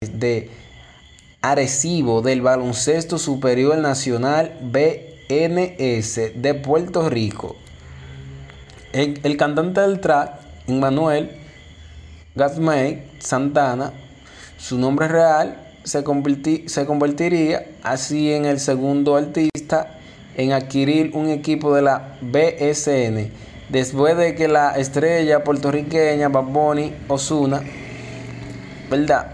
de Arecibo del Baloncesto Superior Nacional BNS de Puerto Rico. El, cantante del track, Manuel Gazmay Santana, su nombre real se, se convertiría así en el segundo artista en adquirir un equipo de la BSN después de que la estrella puertorriqueña Baboni Osuna, ¿verdad?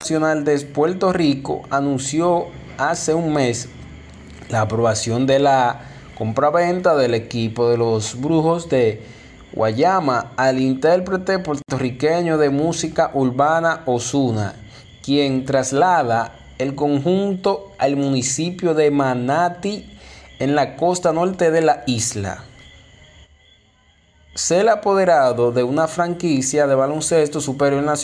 Nacional de Puerto Rico anunció hace un mes la aprobación de la compraventa del equipo de los Brujos de Guayama al intérprete puertorriqueño de música urbana Osuna, quien traslada el conjunto al municipio de Manati en la costa norte de la isla. Ser apoderado de una franquicia de baloncesto superior nacional